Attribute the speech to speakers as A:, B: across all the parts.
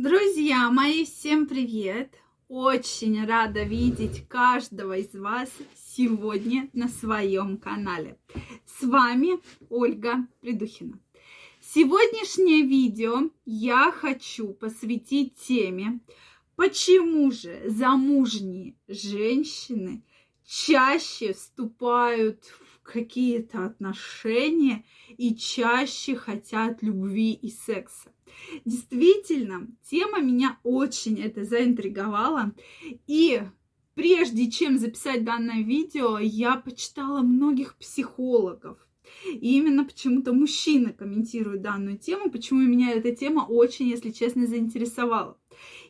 A: Друзья мои, всем привет! Очень рада видеть каждого из вас сегодня на своем канале. С вами Ольга Придухина. Сегодняшнее видео я хочу посвятить теме, почему же замужние женщины чаще вступают в какие-то отношения и чаще хотят любви и секса. Действительно, тема меня очень это заинтриговала. И прежде чем записать данное видео, я почитала многих психологов. И именно почему-то мужчины комментируют данную тему, почему меня эта тема очень, если честно, заинтересовала.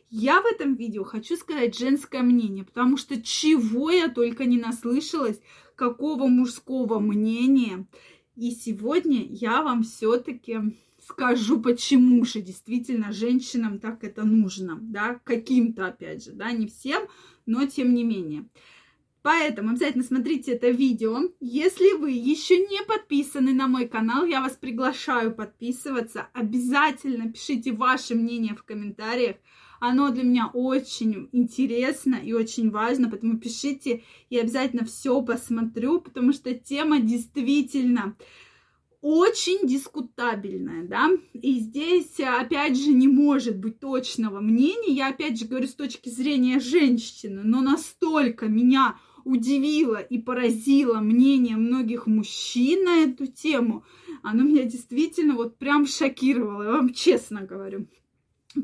A: Я в этом видео хочу сказать женское мнение, потому что чего я только не наслышалась, какого мужского мнения. И сегодня я вам все-таки скажу, почему же действительно женщинам так это нужно, да, каким-то, опять же, да, не всем, но тем не менее. Поэтому обязательно смотрите это видео. Если вы еще не подписаны на мой канал, я вас приглашаю подписываться. Обязательно пишите ваше мнение в комментариях. Оно для меня очень интересно и очень важно, поэтому пишите, и обязательно все посмотрю, потому что тема действительно очень дискутабельная, да, и здесь, опять же, не может быть точного мнения, я, опять же, говорю с точки зрения женщины, но настолько меня удивило и поразило мнение многих мужчин на эту тему, оно меня действительно вот прям шокировало, я вам честно говорю.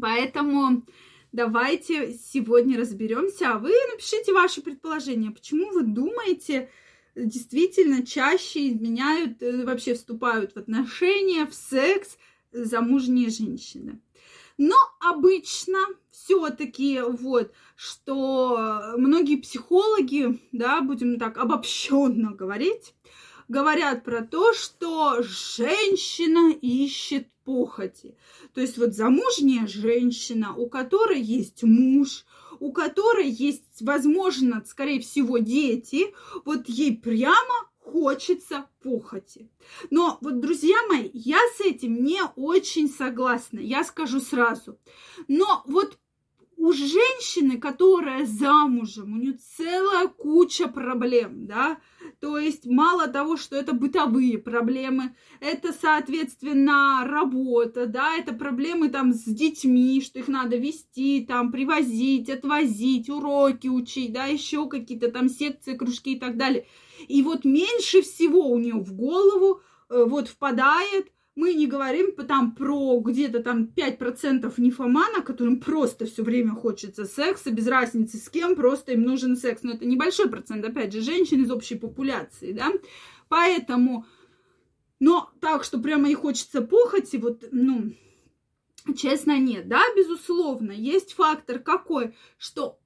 A: Поэтому давайте сегодня разберемся, а вы напишите ваши предположения, почему вы думаете, действительно чаще изменяют, э, вообще вступают в отношения, в секс замужние женщины. Но обычно все-таки вот, что многие психологи, да, будем так обобщенно говорить, говорят про то, что женщина ищет похоти. То есть вот замужняя женщина, у которой есть муж, у которой есть, возможно, скорее всего, дети, вот ей прямо хочется похоти. Но вот, друзья мои, я с этим не очень согласна, я скажу сразу. Но вот у женщины, которая замужем, у нее целая куча проблем, да, то есть мало того, что это бытовые проблемы, это, соответственно, работа, да, это проблемы там с детьми, что их надо вести, там, привозить, отвозить, уроки учить, да, еще какие-то там секции, кружки и так далее. И вот меньше всего у нее в голову э, вот впадает мы не говорим там про где-то там 5% нефомана, которым просто все время хочется секса, без разницы с кем, просто им нужен секс. Но это небольшой процент, опять же, женщин из общей популяции, да. Поэтому, но так, что прямо и хочется похоти, вот, ну, честно, нет, да, безусловно, есть фактор какой, что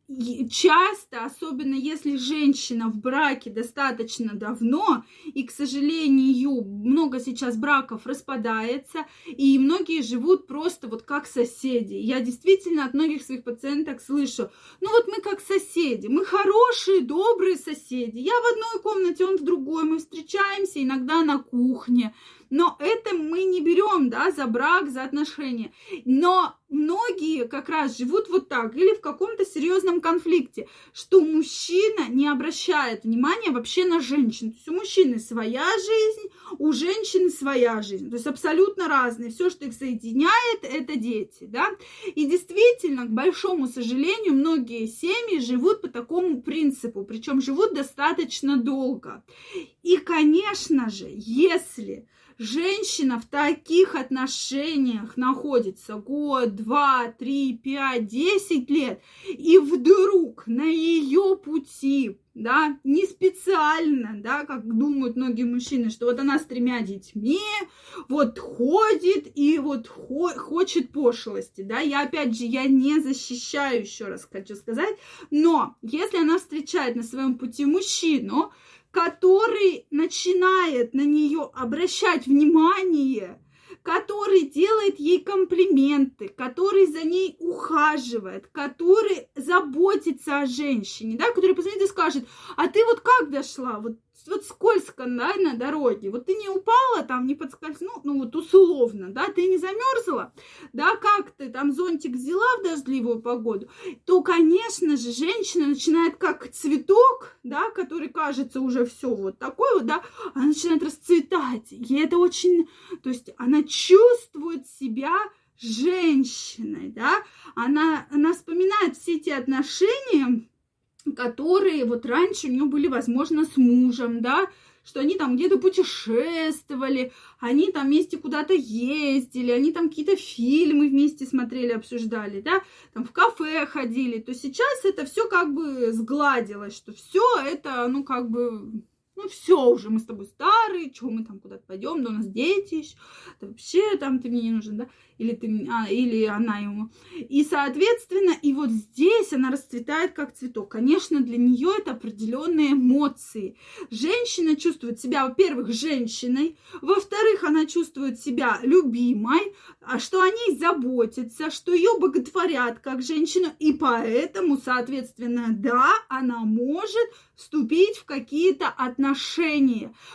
A: часто, особенно если женщина в браке достаточно давно, и, к сожалению, много сейчас браков распадается, и многие живут просто вот как соседи. Я действительно от многих своих пациенток слышу, ну вот мы как соседи, мы хорошие, добрые соседи. Я в одной комнате, он в другой, мы встречаемся иногда на кухне, но это мы не берем, да, за брак, за отношения. Но многие как раз живут вот так или в каком-то серьезном конфликте, что мужчина не обращает внимания вообще на женщин. То есть у мужчины своя жизнь, у женщины своя жизнь. То есть абсолютно разные. Все, что их соединяет, это дети, да. И действительно, к большому сожалению, многие семьи живут по такому принципу, причем живут достаточно долго. И, конечно же, если женщина в таких отношениях находится год, два, три, пять, десять лет, и вдруг на ее пути, да, не специально, да, как думают многие мужчины, что вот она с тремя детьми, вот ходит и вот хо- хочет пошлости, да, я опять же, я не защищаю, еще раз хочу сказать, но если она встречает на своем пути мужчину, который начинает на нее обращать внимание, который делает ей комплименты, который за ней ухаживает, который заботится о женщине, да, который позвонит и скажет, а ты вот как дошла, вот вот скользко, да, на дороге, вот ты не упала там, не подскользнула, ну вот условно, да, ты не замерзла, да, как ты там зонтик взяла в дождливую погоду, то, конечно же, женщина начинает как цветок, да, который кажется уже все вот такой вот, да, она начинает расцветать, и это очень, то есть она чувствует себя женщиной, да, она, она вспоминает все эти отношения, которые вот раньше у нее были, возможно, с мужем, да, что они там где-то путешествовали, они там вместе куда-то ездили, они там какие-то фильмы вместе смотрели, обсуждали, да, там в кафе ходили, то сейчас это все как бы сгладилось, что все это, ну, как бы ну все уже, мы с тобой старые, чего мы там куда-то пойдем, да у нас дети еще, да вообще там ты мне не нужен, да, или ты, а, или она ему. И, соответственно, и вот здесь она расцветает как цветок. Конечно, для нее это определенные эмоции. Женщина чувствует себя, во-первых, женщиной, во-вторых, она чувствует себя любимой, а что о ней заботятся, что ее боготворят как женщину, и поэтому, соответственно, да, она может вступить в какие-то отношения.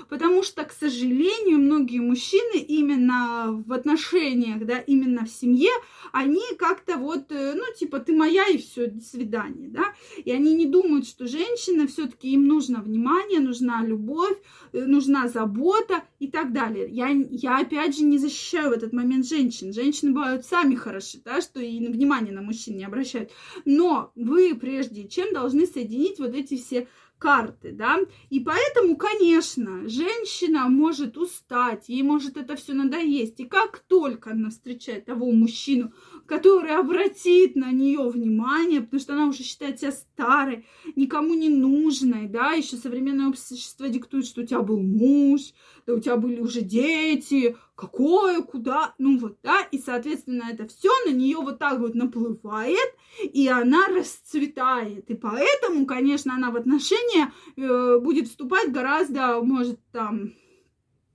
A: Потому что, к сожалению, многие мужчины именно в отношениях, да, именно в семье, они как-то вот, э, ну, типа, ты моя и все, до свидания, да. И они не думают, что женщина все-таки им нужно внимание, нужна любовь, э, нужна забота и так далее. Я, я опять же не защищаю в этот момент женщин. Женщины бывают сами хороши, да, что и внимание на мужчин не обращают. Но вы прежде чем должны соединить вот эти все карты, да, и поэтому, конечно, женщина может устать, ей может это все надоесть, и как только она встречает того мужчину, который обратит на нее внимание, потому что она уже считает себя старой, никому не нужной, да, еще современное общество диктует, что у тебя был муж, да у тебя были уже дети, какое, куда, ну вот, да, и, соответственно, это все на нее вот так вот наплывает, и она расцветает, и поэтому, конечно, она в отношения э, будет вступать гораздо, может, там,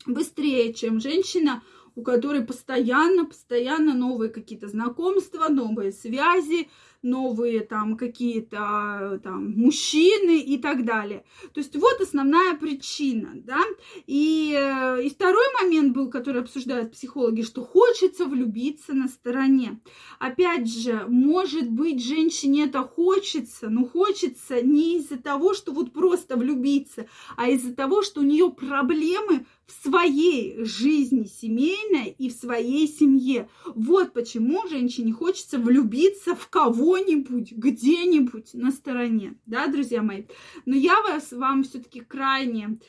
A: быстрее, чем женщина, у которой постоянно, постоянно новые какие-то знакомства, новые связи, новые там какие-то там мужчины и так далее. То есть вот основная причина, да. И, э, и второй момент был, который обсуждают психологи, что хочется влюбиться на стороне. Опять же, может быть, женщине это хочется, но хочется не из-за того, что вот просто влюбиться, а из-за того, что у нее проблемы в своей жизни семейной и в своей семье. Вот почему женщине хочется влюбиться в кого-нибудь, где-нибудь на стороне, да, друзья мои. Но я вас вам все-таки крайне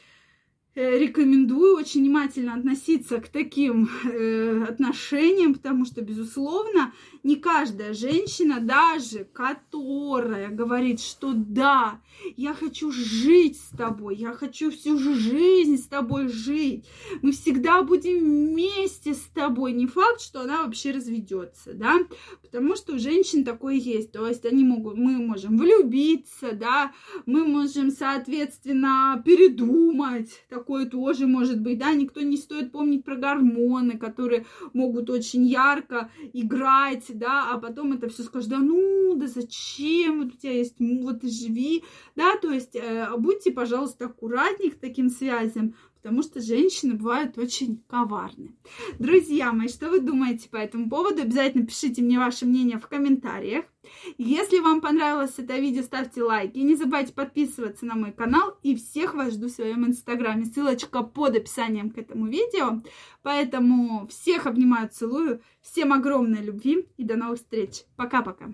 A: рекомендую очень внимательно относиться к таким э, отношениям, потому что, безусловно, не каждая женщина, даже которая говорит, что да, я хочу жить с тобой, я хочу всю жизнь с тобой жить, мы всегда будем вместе с тобой, не факт, что она вообще разведется, да, потому что у женщин такое есть, то есть они могут, мы можем влюбиться, да, мы можем, соответственно, передумать, такое тоже может быть, да, никто не стоит помнить про гормоны, которые могут очень ярко играть, да, а потом это все скажет, да ну, да зачем, вот у тебя есть, вот и живи, да, то есть э, будьте, пожалуйста, аккуратнее к таким связям, потому что женщины бывают очень коварны. Друзья мои, что вы думаете по этому поводу? Обязательно пишите мне ваше мнение в комментариях. Если вам понравилось это видео, ставьте лайки. Не забывайте подписываться на мой канал. И всех вас жду в своем инстаграме. Ссылочка под описанием к этому видео. Поэтому всех обнимаю, целую. Всем огромной любви и до новых встреч. Пока-пока.